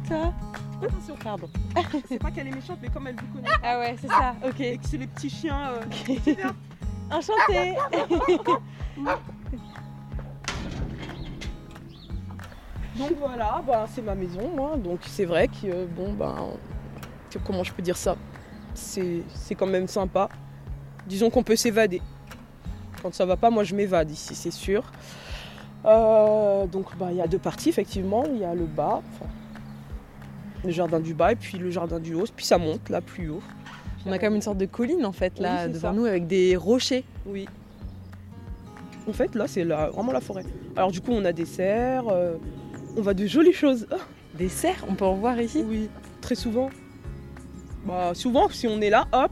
Toi Attention, pardon. C'est pas qu'elle est méchante, mais comme elle vous connaît Ah ouais, c'est ça, ok. et que c'est les petits chiens. euh, Enchantée Donc voilà, bah, c'est ma maison, moi. Donc c'est vrai que, euh, bon, ben. comment je peux dire ça? C'est quand même sympa. Disons qu'on peut s'évader. Quand ça va pas, moi je m'évade ici, c'est sûr. Euh, donc bah, il y a deux parties, effectivement. Il y a le bas, le jardin du bas, et puis le jardin du haut. Puis ça monte là plus haut. On a comme une sorte de colline en fait là Oui, devant ça. nous avec des rochers. Oui. En fait, là, c'est vraiment la forêt. Alors, du coup, on a des cerfs, euh, on voit de jolies choses. Des cerfs, on peut en voir ici? Oui, très souvent. Bah, souvent, si on est là, hop,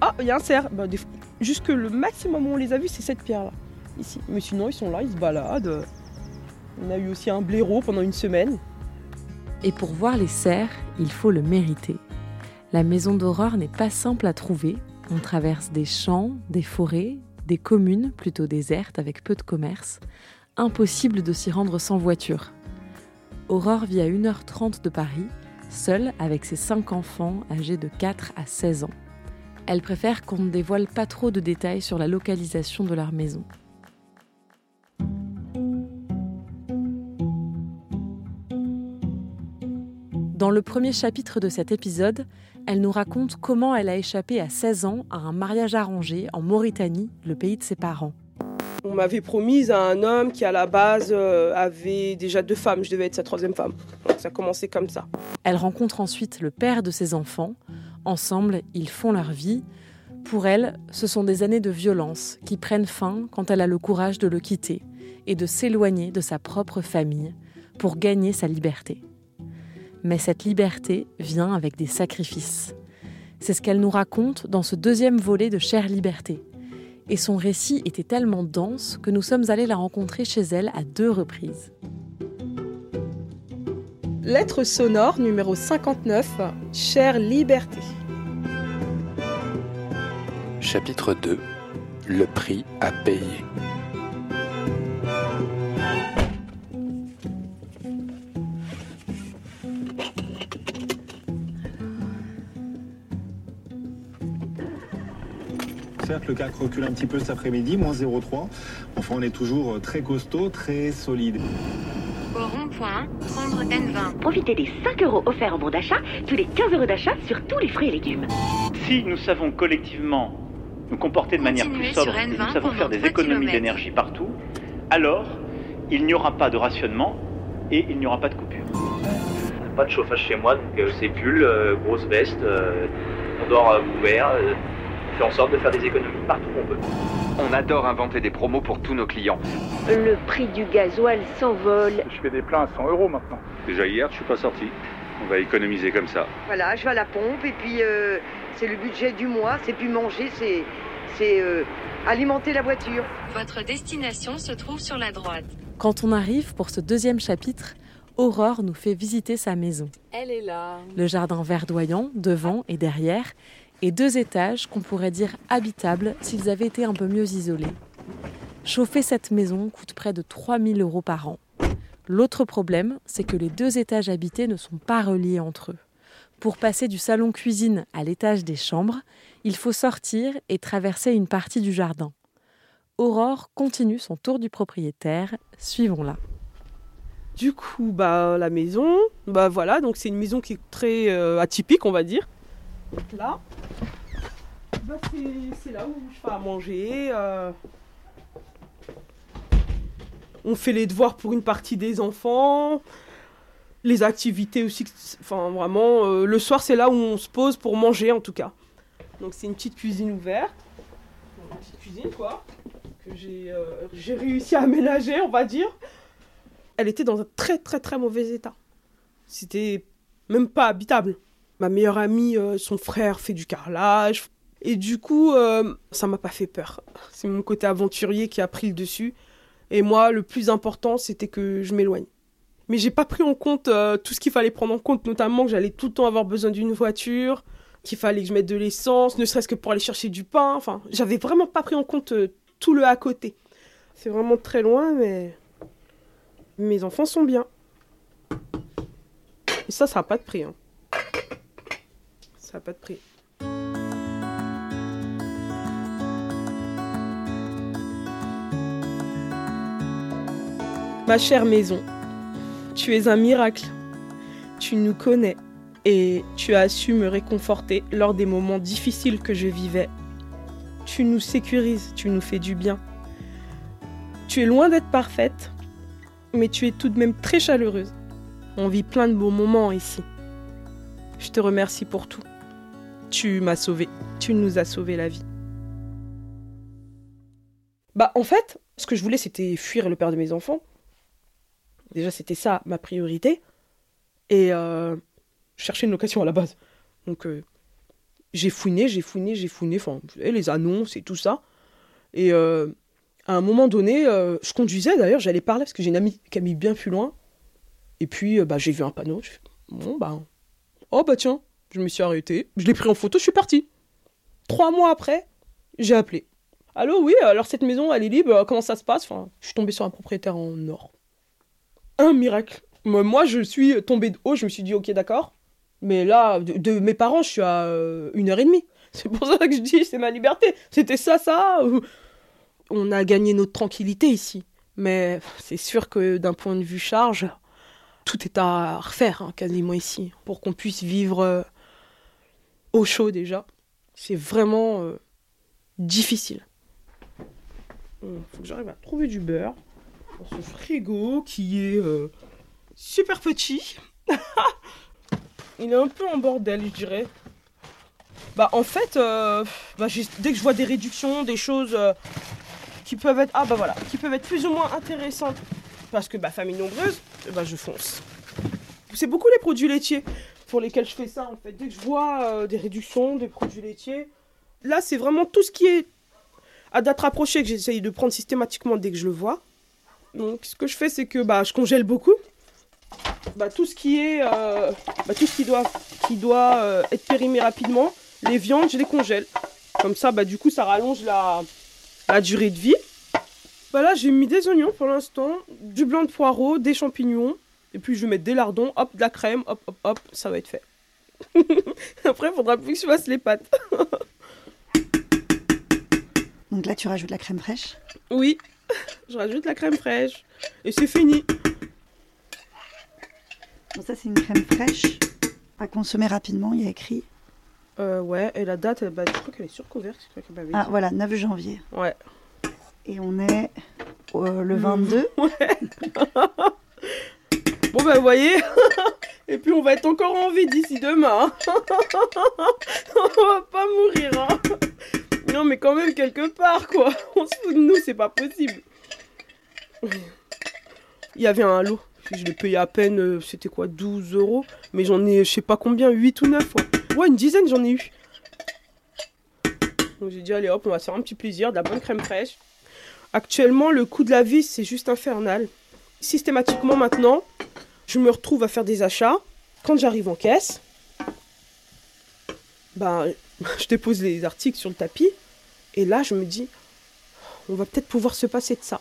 ah, il y a un cerf. Bah, des- Jusque le maximum où on les a vus, c'est cette pierre-là, ici. Mais sinon, ils sont là, ils se baladent. On a eu aussi un blaireau pendant une semaine. Et pour voir les cerfs, il faut le mériter. La maison d'Aurore n'est pas simple à trouver. On traverse des champs, des forêts, des communes plutôt désertes avec peu de commerce. Impossible de s'y rendre sans voiture. Aurore vit à 1h30 de Paris, seule avec ses cinq enfants âgés de 4 à 16 ans. Elle préfère qu'on ne dévoile pas trop de détails sur la localisation de leur maison. Dans le premier chapitre de cet épisode, elle nous raconte comment elle a échappé à 16 ans à un mariage arrangé en Mauritanie, le pays de ses parents. On m'avait promise à un homme qui, à la base, euh, avait déjà deux femmes. Je devais être sa troisième femme. Donc, ça a commencé comme ça. Elle rencontre ensuite le père de ses enfants. Ensemble, ils font leur vie. Pour elle, ce sont des années de violence qui prennent fin quand elle a le courage de le quitter et de s'éloigner de sa propre famille pour gagner sa liberté. Mais cette liberté vient avec des sacrifices. C'est ce qu'elle nous raconte dans ce deuxième volet de Chère Liberté. Et son récit était tellement dense que nous sommes allés la rencontrer chez elle à deux reprises. Lettre sonore numéro 59, Chère liberté. Chapitre 2 Le prix à payer. Certes, le CAC recule un petit peu cet après-midi, moins 0,3. Enfin, on est toujours très costaud, très solide. Au rond-point, prendre N20. Profitez des 5 euros offerts en bon d'achat, tous les 15 euros d'achat sur tous les fruits et légumes. Si nous savons collectivement nous comporter de manière plus sobre et N20 nous savons faire des 3 économies d'énergie partout, alors il n'y aura pas de rationnement et il n'y aura pas de coupure. Pas de chauffage chez moi, donc euh, c'est pull, euh, grosse veste, euh, on dort euh, couvert, euh, fait en sorte de faire des économies partout où on peut. On adore inventer des promos pour tous nos clients. Le prix du gasoil s'envole. Je fais des plans à 100 euros maintenant. Déjà hier, je suis pas sorti. On va économiser comme ça. Voilà, je vais à la pompe et puis euh, c'est le budget du mois, c'est plus manger, c'est c'est euh, alimenter la voiture. Votre destination se trouve sur la droite. Quand on arrive pour ce deuxième chapitre, Aurore nous fait visiter sa maison. Elle est là. Le jardin verdoyant, devant et derrière, et deux étages qu'on pourrait dire habitables s'ils avaient été un peu mieux isolés. Chauffer cette maison coûte près de 3000 euros par an. L'autre problème, c'est que les deux étages habités ne sont pas reliés entre eux. Pour passer du salon cuisine à l'étage des chambres, il faut sortir et traverser une partie du jardin. Aurore continue son tour du propriétaire, suivons-la. Du coup, bah, la maison, bah voilà, donc c'est une maison qui est très euh, atypique, on va dire. Là, bah, c'est- là où je fais à manger. euh. On fait les devoirs pour une partie des enfants. Les activités aussi. Enfin, vraiment, euh, le soir, c'est là où on se pose pour manger, en tout cas. Donc, c'est une petite cuisine ouverte. Une petite cuisine, quoi. Que j'ai euh, réussi à aménager, on va dire. Elle était dans un très, très, très mauvais état. C'était même pas habitable. Ma meilleure amie, euh, son frère fait du carrelage. Et du coup, euh, ça m'a pas fait peur. C'est mon côté aventurier qui a pris le dessus. Et moi, le plus important, c'était que je m'éloigne. Mais j'ai pas pris en compte euh, tout ce qu'il fallait prendre en compte, notamment que j'allais tout le temps avoir besoin d'une voiture, qu'il fallait que je mette de l'essence, ne serait-ce que pour aller chercher du pain. Enfin, j'avais vraiment pas pris en compte euh, tout le à côté. C'est vraiment très loin, mais mes enfants sont bien. Et ça, ça n'a pas de prix. hein. Pas de prix. Ma chère maison, tu es un miracle. Tu nous connais et tu as su me réconforter lors des moments difficiles que je vivais. Tu nous sécurises, tu nous fais du bien. Tu es loin d'être parfaite, mais tu es tout de même très chaleureuse. On vit plein de beaux moments ici. Je te remercie pour tout. Tu m'as sauvé, tu nous as sauvé la vie. Bah en fait, ce que je voulais c'était fuir le père de mes enfants. Déjà c'était ça ma priorité. Et euh, je cherchais une location à la base. Donc euh, j'ai fouiné, j'ai fouiné, j'ai fouiné, enfin les annonces et tout ça. Et euh, à un moment donné, je conduisais d'ailleurs, j'allais parler parce que j'ai une amie qui a mis bien plus loin. Et puis bah, j'ai vu un panneau. Bon bah. Oh bah tiens, je me suis arrêté, je l'ai pris en photo, je suis parti. Trois mois après, j'ai appelé. Allô, oui, alors cette maison, elle est libre, comment ça se passe? Enfin, Je suis tombée sur un propriétaire en or. Un miracle. Moi, je suis tombée de haut, je me suis dit, ok, d'accord. Mais là, de, mes parents, je suis à euh, une heure et demie. C'est pour ça que je dis, c'est ma liberté. C'était ça, ça. On a gagné notre tranquillité ici. Mais c'est sûr que d'un point de vue charge, tout est à refaire hein, quasiment ici. Pour qu'on puisse vivre euh, au chaud déjà. C'est vraiment euh, difficile. Il faut que j'arrive à trouver du beurre dans ce frigo qui est euh, super petit. Il est un peu en bordel, je dirais. Bah en fait, euh, bah, dès que je vois des réductions, des choses qui peuvent être ah bah voilà, qui peuvent être plus ou moins intéressantes parce que bah famille nombreuse, bah je fonce. C'est beaucoup les produits laitiers pour lesquels je fais ça en fait. Dès que je vois euh, des réductions, des produits laitiers, là c'est vraiment tout ce qui est à date rapprochée que j'essaye de prendre systématiquement dès que je le vois. Donc ce que je fais c'est que bah je congèle beaucoup. Bah, tout ce qui est euh, bah, tout ce qui doit qui doit euh, être périmé rapidement, les viandes je les congèle. Comme ça bah du coup ça rallonge la, la durée de vie. Bah là j'ai mis des oignons pour l'instant, du blanc de poireau, des champignons, et puis je vais mettre des lardons, hop, de la crème, hop hop hop, ça va être fait. Après il faudra plus que je fasse les pâtes. Donc là, tu rajoutes la crème fraîche? Oui, je rajoute la crème fraîche. Et c'est fini. Donc ça, c'est une crème fraîche à consommer rapidement. Il y a écrit. Euh, ouais, et la date, bah, je crois qu'elle est sur couvercle. c'est toi qui m'avais Ah, dit. voilà, 9 janvier. Ouais. Et on est euh, le 22. Bon bah vous voyez, et puis on va être encore en vie d'ici demain. on va pas mourir. Hein. Non mais quand même quelque part quoi. On se fout de nous, c'est pas possible. Il y avait un lot. Je l'ai payé à peine, euh, c'était quoi, 12 euros? Mais j'en ai, je sais pas combien, 8 ou 9. Ouais, ouais une dizaine j'en ai eu. Donc j'ai dit, allez hop, on va se faire un petit plaisir, de la bonne crème fraîche. Actuellement, le coût de la vie, c'est juste infernal. Systématiquement maintenant, je me retrouve à faire des achats. Quand j'arrive en caisse, ben, je dépose les articles sur le tapis. Et là, je me dis, on va peut-être pouvoir se passer de ça.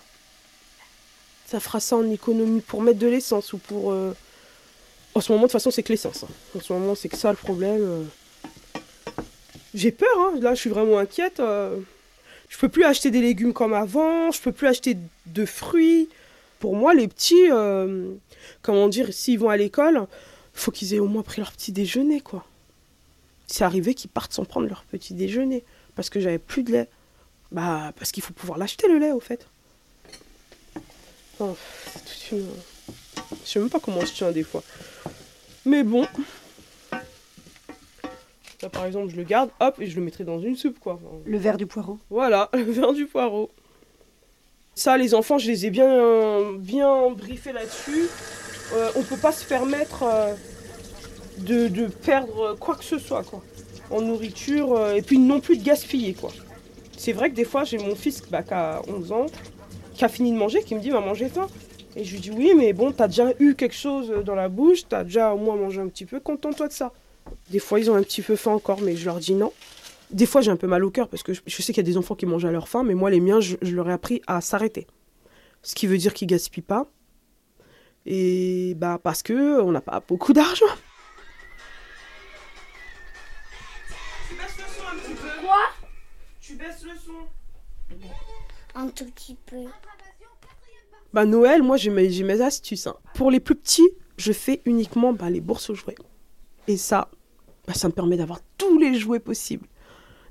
Ça fera ça en économie pour mettre de l'essence ou pour... euh, En ce moment, de toute façon, c'est que l'essence. hein. En ce moment, c'est que ça le problème. euh. J'ai peur, hein. là, je suis vraiment inquiète. euh. Je peux plus acheter des légumes comme avant, je peux plus acheter de fruits. Pour moi, les petits, euh, comment dire, s'ils vont à l'école, faut qu'ils aient au moins pris leur petit déjeuner, quoi. C'est arrivé qu'ils partent sans prendre leur petit déjeuner. parce que j'avais plus de lait. Bah, parce qu'il faut pouvoir l'acheter le lait, au fait. Oh, c'est toute une- Je sais même pas comment je tiens des fois. Mais bon. Là, par exemple, je le garde, hop, et je le mettrai dans une soupe, quoi. Le verre du poireau. voilà, le verre du poireau. Ça, les enfants, je les ai bien, bien briefés là-dessus. Euh, on peut pas se permettre euh, de, perdre quoi que ce soit, quoi. En nourriture, euh, et puis non plus de gaspiller, quoi. C'est vrai que des fois, j'ai mon fils bah, qui a 11 ans, qui a fini de manger, qui me dit, maman, j'ai faim. Et je lui dis, oui, mais bon, t'as déjà eu quelque chose dans la bouche, t'as déjà au moins mangé un petit peu, contente-toi de ça. Des fois, ils ont un petit peu faim encore, mais je leur dis non. Des fois, j'ai un peu mal au cœur parce que je, je sais qu'il y a des enfants qui mangent à leur faim, mais moi, les miens, je, je leur ai appris à s'arrêter. Ce qui veut dire qu'ils gaspillent pas. Et bah parce que on n'a pas beaucoup d'argent. Tu baisses le son un petit peu. Quoi? Tu baisses le son. Un tout petit peu. Bah Noël, moi j'ai mes, j'ai mes astuces. hein. Pour les plus petits, je fais uniquement bah, les bourses aux jouets. Et ça, bah, ça me permet d'avoir tous les jouets possibles.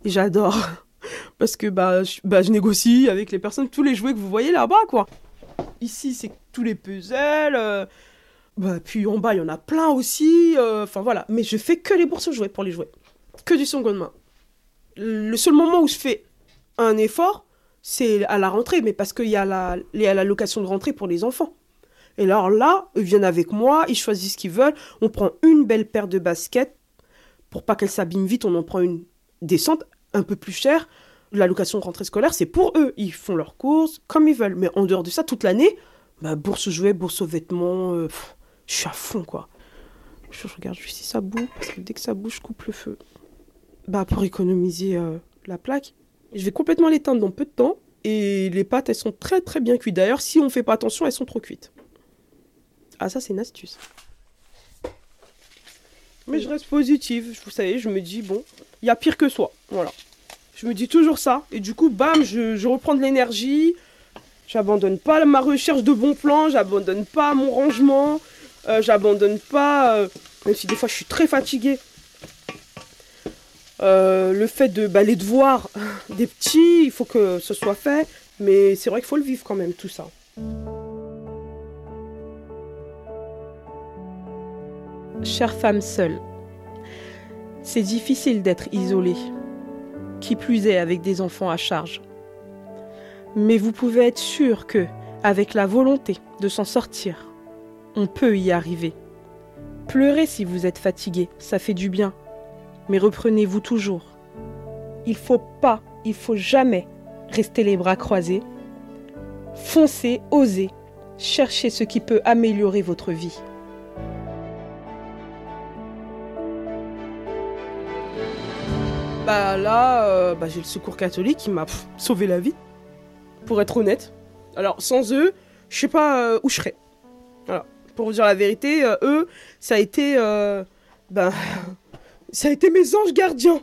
Et j'adore. Parce que bah je, bah, je négocie avec les personnes tous les jouets que vous voyez là-bas, quoi. Ici, c'est tous les puzzles. euh, bah, puis en bas, il y en a plein aussi. euh, Enfin voilà. Mais je fais que les bourses aux jouets pour les jouets. Que du seconde main. Le seul moment où je fais un effort, c'est à la rentrée, mais parce qu'il y la, y a la location de rentrée pour les enfants. Et alors là, ils viennent avec moi, ils choisissent ce qu'ils veulent. On prend une belle paire de baskets. Pour pas qu'elles s'abîment vite, on en prend une décente, un peu plus chère. La location de rentrée scolaire, c'est pour eux. Ils font leurs courses comme ils veulent. Mais en dehors de ça, toute l'année, bah, bourse aux jouets, bourse aux vêtements, euh, je suis à fond, quoi. Je, regarde juste si ça boue, parce que dès que ça bouge, je coupe le feu. Bah, pour économiser euh, la plaque. Je vais complètement l'éteindre dans peu de temps. Et les pâtes, elles sont très très bien cuites. D'ailleurs, si on fait pas attention, elles sont trop cuites. Ah, ça, c'est une astuce. Mais je reste positive. Vous savez, je me dis, bon, il y a pire que soi. Voilà. Je me dis toujours ça. Et du coup, bam, je, je reprends de l'énergie. J'abandonne pas ma recherche de bons plans. J'abandonne pas mon rangement. euh, j'abandonne pas. euh, même si des fois, je suis très fatiguée. Euh, le fait de bah, les devoirs des petits, il faut que ce soit fait. Mais c'est vrai qu'il faut le vivre quand même, tout ça. Chère femme seule, c'est difficile d'être isolée, qui plus est avec des enfants à charge. Mais vous pouvez être sûr que, avec la volonté de s'en sortir, on peut y arriver. Pleurez si vous êtes fatigué, ça fait du bien. Mais reprenez-vous toujours. Il faut pas, il faut jamais rester les bras croisés. Foncez, osez, cherchez ce qui peut améliorer votre vie. Bah là, euh, bah, j'ai le secours catholique qui m'a sauvé la vie, pour être honnête. Alors sans eux, je sais pas euh, où je serais. Pour vous dire la vérité, euh, eux, ça a été, ben, ça a été mes anges gardiens.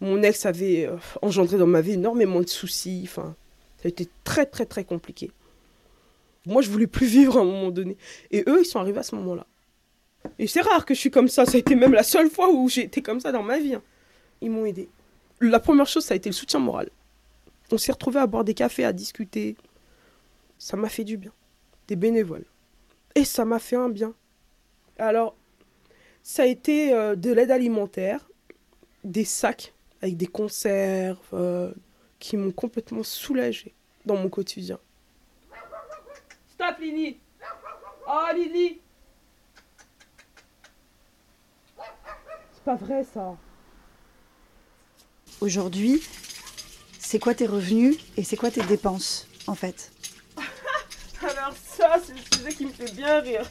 Mon ex avait engendré dans ma vie énormément de soucis. Enfin, ça a été très très très compliqué. Moi, je voulais plus vivre à un moment donné. Et eux, ils sont arrivés à ce moment-là. Et c'est rare que je suis comme ça. Ça a été même la seule fois où j'ai été comme ça dans ma vie. hein. Ils m'ont aidé. La première chose, ça a été le soutien moral. On s'est retrouvés à boire des cafés, à discuter. Ça m'a fait du bien. Des bénévoles. Et ça m'a fait un bien. Alors, ça a été euh, de l'aide alimentaire, des sacs avec des conserves euh, qui m'ont complètement soulagée dans mon quotidien. Stop, Lily Oh, Lily C'est pas vrai, ça. Aujourd'hui, c'est quoi tes revenus et c'est quoi tes dépenses, en fait Alors ça, c'est le sujet qui me fait bien rire.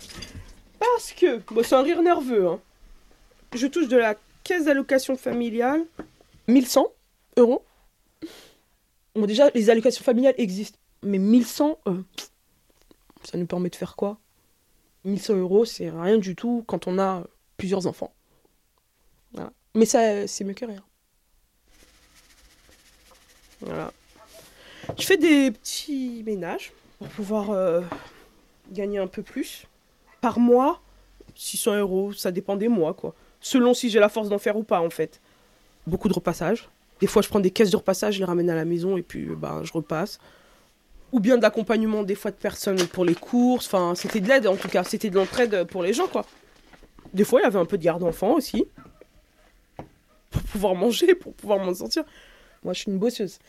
Parce que, c'est un rire nerveux, hein. Je touche de la caisse d'allocation familiale 1100 euros. Bon, déjà, les allocations familiales existent, mais 1100, euh, ça nous permet de faire quoi? 1100 euros, c'est rien du tout quand on a plusieurs enfants. Mais ça, c'est mieux que rien. Je fais des petits ménages pour pouvoir euh, gagner un peu plus. Par mois, 600 euros, ça dépend des mois, quoi. Selon si j'ai la force d'en faire ou pas, en fait. Beaucoup de repassage. Des fois, je prends des caisses de repassage, je les ramène à la maison et puis bah, je repasse. Ou bien de l'accompagnement des fois de personnes pour les courses. Enfin, c'était de l'aide en tout cas, c'était de l'entraide pour les gens quoi. Des fois, il y avait un peu de garde d'enfants aussi. Pour pouvoir manger, pour pouvoir m'en sortir. Moi, je suis une bosseuse.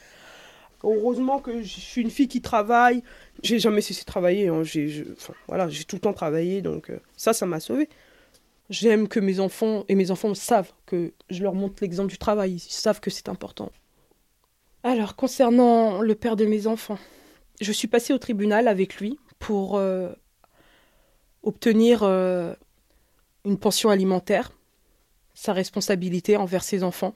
Heureusement que je suis une fille qui travaille. J'ai jamais cessé de travailler. hein. J'ai, voilà, tout le temps travaillé, donc euh, ça, ça m'a sauvée. J'aime que mes enfants et mes enfants savent que je leur montre l'exemple du travail. Ils savent que c'est important. Alors, concernant le père de mes enfants, je suis passée au tribunal avec lui pour euh, obtenir euh, une pension alimentaire, sa responsabilité envers ses enfants.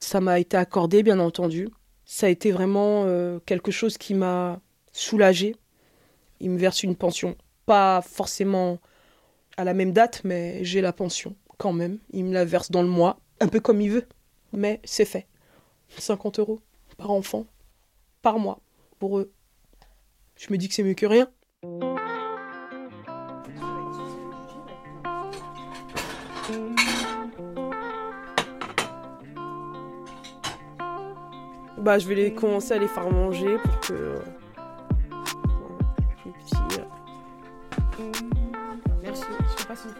Ça m'a été accordé, bien entendu. Ça a été vraiment euh, quelque chose qui m'a soulagée. Il me verse une pension, pas forcément à la même date, mais j'ai la pension quand même. Il me la verse dans le mois, un peu comme il veut, mais c'est fait. 50 euros par enfant, par mois, pour eux. Je me dis que c'est mieux que rien. Bah, je vais les commencer à les faire manger pour que. euh, les petits, euh. Merci. Je une.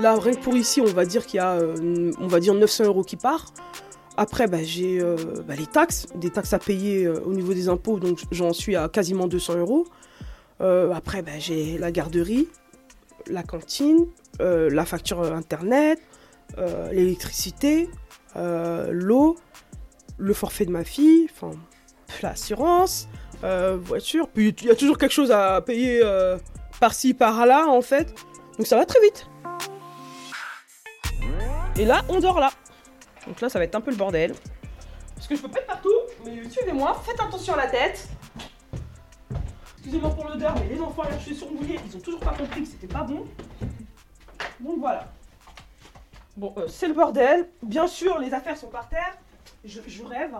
Là, rien que pour ici, on va dire qu'il y a, euh, on va dire 900 euros qui part. Après, bah, j'ai euh, bah, les taxes, des taxes à payer euh, au niveau des impôts, donc j'en suis à quasiment 200 euros. Après, bah, j'ai la garderie, la cantine, la facture internet, euh, l'électricité, euh, l'eau, le forfait de ma fille, enfin, l'assurance, euh, voiture. Puis il y a toujours quelque chose à payer par-ci, par-là, en fait. Donc ça va très vite. Et là, on dort là. Donc là, ça va être un peu le bordel. Parce que je peux pas être partout, mais suivez-moi, faites attention à la tête. Excusez-moi pour l'odeur, mais les enfants, là, je suis ils ont toujours pas compris que c'était pas bon. Donc voilà. Bon, euh, c'est le bordel. Bien sûr, les affaires sont par terre. Je, je rêve.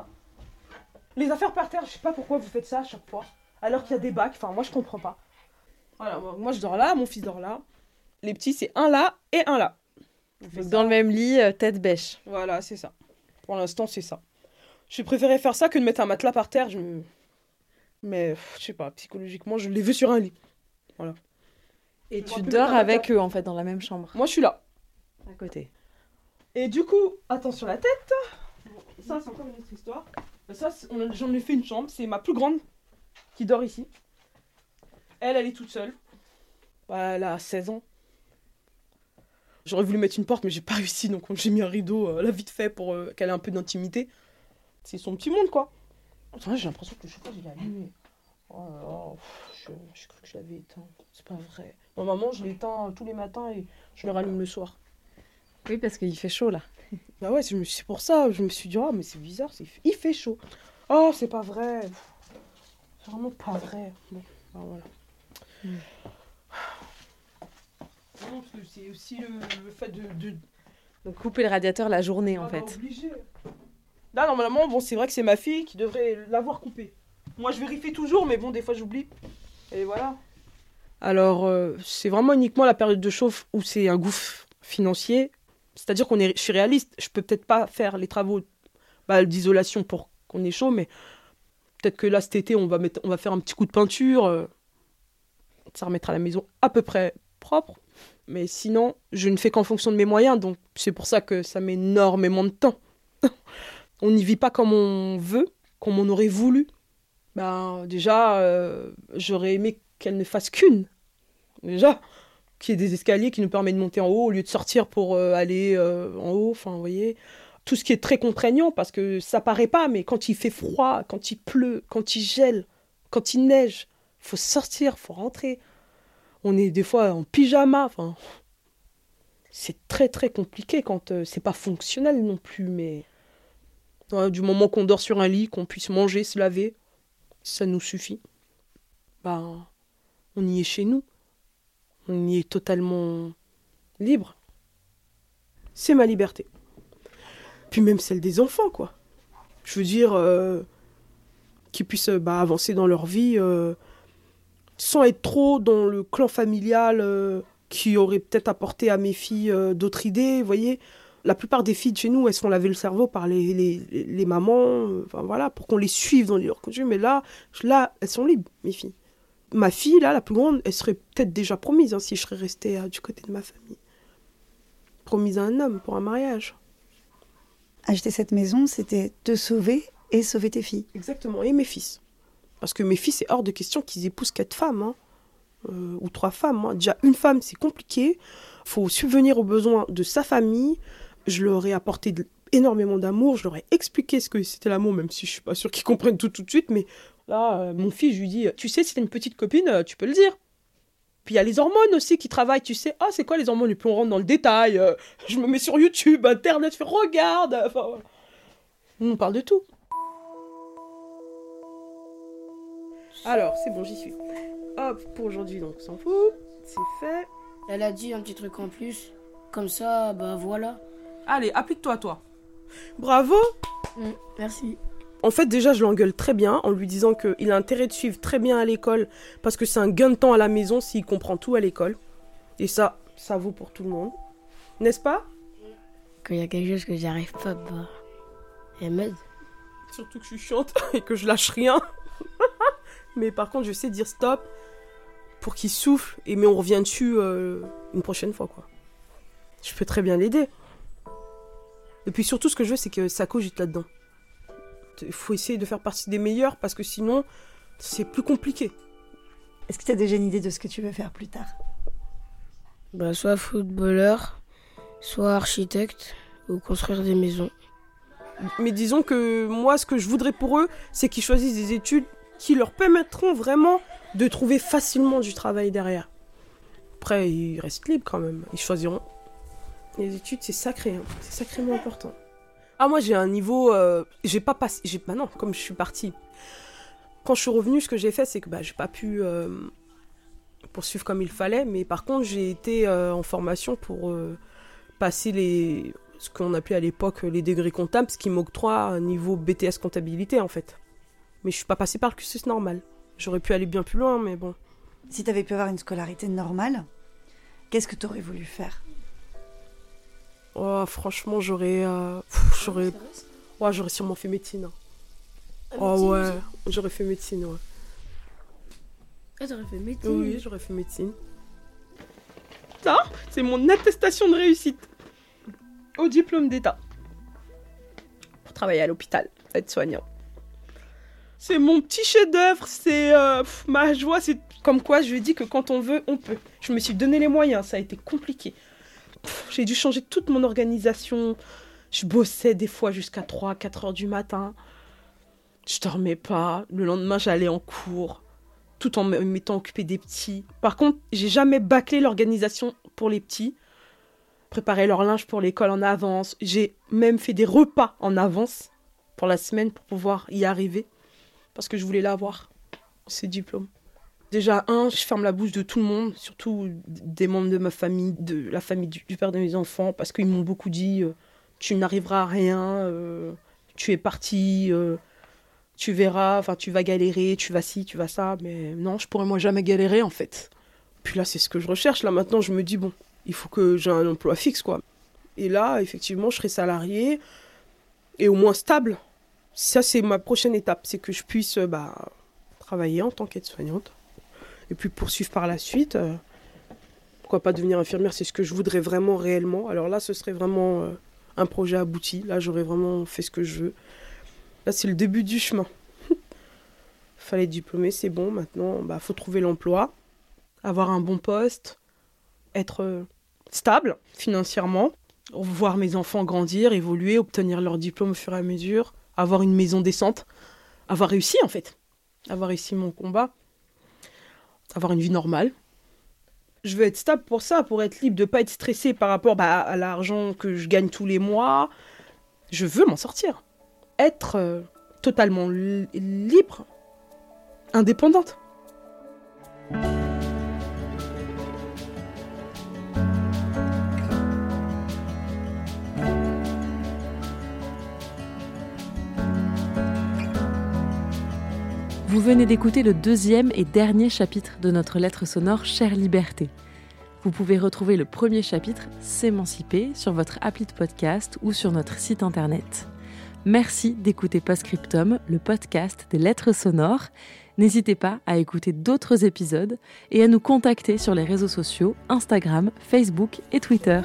Les affaires par terre, je sais pas pourquoi vous faites ça à chaque fois. Alors qu'il y a des bacs, enfin, moi je comprends pas. Voilà, moi, moi, je dors là, mon fils dort là. Les petits, c'est un là et un là. On fait Donc ça. dans le même lit, euh, tête bêche. Voilà, c'est ça. Pour l'instant, c'est ça. J'ai préféré faire ça que de mettre un matelas par terre. Je. Mais, je sais pas, psychologiquement, je l'ai vu sur un lit. Voilà. Et Je tu dors avec eux en fait dans la même chambre. Moi, je suis là. À côté. Et du coup, attention la tête. Ça, c'est encore une autre histoire. Ça, c'est- on a- j'en ai fait une chambre. C'est ma plus grande qui dort ici. Elle, elle est toute seule. Bah, elle a 16 ans. J'aurais voulu mettre une porte, mais j'ai pas réussi. Donc, j'ai mis un rideau, euh, là, vite fait, pour euh, qu'elle ait un peu d'intimité. C'est son petit monde, quoi. Attends, j'ai l'impression que le chauffage, il est allumé. Oh là là, pff, je, j'ai cru que je l'avais éteint. C'est pas vrai. Normalement, je l'éteins euh, tous les matins et je le rallume le soir. Oui, parce qu'il fait chaud là. Bah ouais, je me suis- c'est pour ça, je me suis dit, oh, mais c'est bizarre, c'est- il fait chaud. Oh, c'est pas vrai. C'est vraiment pas vrai. Bon, bah voilà. Non, parce que c'est aussi le, le fait de, de- Donc couper le radiateur la journée en Ah, bah, fait. obligé. Là, normalement, bon, c'est vrai que c'est ma fille qui devrait l'avoir coupé. Moi, je vérifie toujours, mais bon, des fois, j'oublie. Et voilà. Alors, euh, c'est vraiment uniquement la période de chauffe où c'est un gouffre financier. C'est-à-dire qu'on est, je suis réaliste. Je peux peut-être pas faire les travaux bah, d'isolation pour qu'on ait chaud, mais peut-être que là, cet été, on va, on va faire un petit coup de peinture. euh, ça remettra la maison à peu près propre. Mais sinon, je ne fais qu'en fonction de mes moyens, donc c'est pour ça que ça met énormément de temps. on n'y vit pas comme on veut, comme on aurait voulu. Ben, déjà, euh, j'aurais aimé qu'elle ne fasse qu'une. Déjà, qu'il y ait des escaliers qui nous permettent de monter en haut au lieu de sortir pour euh, aller euh, en haut. Enfin, vous voyez, tout ce qui est très contraignant parce que ça paraît pas, mais quand il fait froid, quand il pleut, quand il gèle, quand il neige, faut sortir, faut rentrer. On est des fois en pyjama. C'est très très compliqué quand euh, c'est pas fonctionnel non plus, mais du moment qu'on dort sur un lit, qu'on puisse manger, se laver, ça nous suffit. Ben, on y est chez nous. On y est totalement libre. C'est ma liberté. Puis même celle des enfants, quoi. Je veux dire, euh, qu'ils puissent euh, bah, avancer dans leur vie euh, sans être trop dans le clan familial, qui auraient peut-être apporté à mes filles d'autres idées, vous voyez. La plupart des filles de chez nous, elles se font laver le cerveau par les, mamans, voilà, pour qu'on les suive dans leur conduite. Mais là, là, elles sont libres, mes filles. Ma fille, là, la plus grande, elle serait peut-être déjà promise hein, si je serais restée euh, du côté de ma famille. Promise à un homme pour un mariage. Acheter cette maison, c'était te sauver et sauver tes filles. Exactement, et mes fils. Parce que mes fils, c'est hors de question qu'ils épousent quatre femmes, hein. Euh, ou trois femmes. hein. Déjà, une femme, c'est compliqué. faut subvenir aux besoins de sa famille. Je leur ai apporté de- énormément d'amour. Je leur ai expliqué ce que c'était l'amour, même si je suis pas sûre qu'ils comprennent tout tout de suite. Mais là, euh, mon fils, je lui dis, tu sais, si t'as une petite copine, euh, tu peux le dire. Puis il y a les hormones aussi qui travaillent, tu sais. Ah, c'est quoi les hormones? Et puis on rentre dans le détail. euh, je me mets sur YouTube, Internet, je fais regarde. Enfin, voilà. On parle de tout. Alors, c'est bon, j'y suis. Hop, pour aujourd'hui, donc, on s'en fout. C'est fait. Elle a dit un petit truc en plus. Comme ça, bah voilà. Allez, applique-toi, toi. Bravo Mm, merci. En fait, déjà, je l'engueule très bien en lui disant qu'il a intérêt de suivre très bien à l'école parce que c'est un gain de temps à la maison s'il comprend tout à l'école. Et ça, ça vaut pour tout le monde. N'est-ce pas? Quand il y a quelque chose que j'arrive pas, bah. Elle m'aide. Surtout que je suis chiante et que je lâche rien. mais par contre, je sais dire stop pour qu'il souffle. Et mais on revient dessus euh, une prochaine fois, quoi. Je peux très bien l'aider. Et puis surtout, ce que je veux, c'est que ça cogite là-dedans. Il faut essayer de faire partie des meilleurs parce que sinon, c'est plus compliqué. Est-ce que tu as déjà une idée de ce que tu veux faire plus tard? Bah, soit footballeur, soit architecte, ou construire des maisons. Mais disons que moi, ce que je voudrais pour eux, c'est qu'ils choisissent des études qui leur permettront vraiment de trouver facilement du travail derrière. Après, ils restent libres quand même. Ils choisiront. Les études, c'est sacré. hein. C'est sacrément important. Ah, moi, j'ai un niveau. euh, j'ai pas passé. J'ai... Bah non, comme je suis partie. Quand je suis revenue, ce que j'ai fait, c'est que bah, j'ai pas pu euh, poursuivre comme il fallait. Mais par contre, j'ai été euh, en formation pour passer les. Ce qu'on appelait à l'époque les degrés comptables, ce qui m'octroie un niveau BTS comptabilité en fait. Mais je suis pas passée par le cursus normal. J'aurais pu aller bien plus loin, mais bon. Si tu avais pu avoir une scolarité normale, qu'est-ce que tu aurais voulu faire? Oh, franchement, j'aurais. euh, pff, j'aurais. Ouais, j'aurais sûrement fait médecine. hein. Oh ouais, j'aurais fait médecine, ouais. Ah, t'aurais fait médecine Oui, j'aurais fait médecine. Ça, c'est mon attestation de réussite. Au diplôme d'État. Pour travailler à l'hôpital, être soignant. C'est mon petit chef-d'œuvre, c'est euh, ma joie, c'est comme quoi je dis que quand on veut, on peut. Je me suis donné les moyens, ça a été compliqué. J'ai dû changer toute mon organisation. Je bossais des fois jusqu'à 3, 4 heures du matin. Je dormais pas. Le lendemain, j'allais en cours tout en m'étant occupé des petits. Par contre, j'ai jamais bâclé l'organisation pour les petits. Préparer leur linge pour l'école en avance. J'ai même fait des repas en avance pour la semaine pour pouvoir y arriver. Parce que je voulais l'avoir, ces diplômes. Déjà, un, je ferme la bouche de tout le monde, surtout des membres de ma famille, de la famille du, père de mes enfants, parce qu'ils m'ont beaucoup dit euh, Tu n'arriveras à rien, euh, tu es parti, euh, tu verras, enfin tu vas galérer, tu vas ci, tu vas ça, mais non, je pourrais moi jamais galérer en fait. Puis là, c'est ce que je recherche. Là maintenant, je me dis bon, il faut que j'ai un emploi fixe quoi. Et là, effectivement, je serai salarié et au moins stable. Ça, c'est ma prochaine étape, c'est que je puisse bah, travailler en tant qu'aide-soignante et puis poursuivre par la suite. euh, pourquoi pas devenir infirmière, c'est ce que je voudrais vraiment réellement. Alors là, ce serait vraiment euh, un projet abouti. Là, j'aurais vraiment fait ce que je veux. Là, c'est le début du chemin. Fallait diplômé, c'est bon. Maintenant, bah, faut trouver l'emploi, avoir un bon poste, être euh, stable financièrement, voir mes enfants grandir, évoluer, obtenir leur diplôme au fur et à mesure, avoir une maison décente, avoir réussi en fait, avoir réussi mon combat, avoir une vie normale. Je veux être stable pour ça, pour être libre, de pas être stressé par rapport bah, à l'argent que je gagne tous les mois. Je veux m'en sortir. Être euh, totalement li- libre, indépendante. Vous venez d'écouter le deuxième et dernier chapitre de notre lettre sonore Chère Liberté. Vous pouvez retrouver le premier chapitre, S'émanciper, sur votre appli de podcast ou sur notre site internet. Merci d'écouter Postscriptum, le podcast des lettres sonores. N'hésitez pas à écouter d'autres épisodes et à nous contacter sur les réseaux sociaux Instagram, Facebook et Twitter.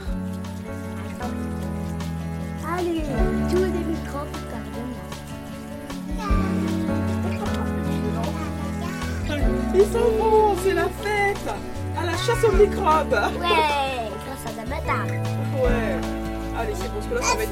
Ils sont bons, c'est la fête À la chasse aux microbes Ouais, grâce à Zamata. Ouais. Allez, c'est bon, parce que là, ça va être...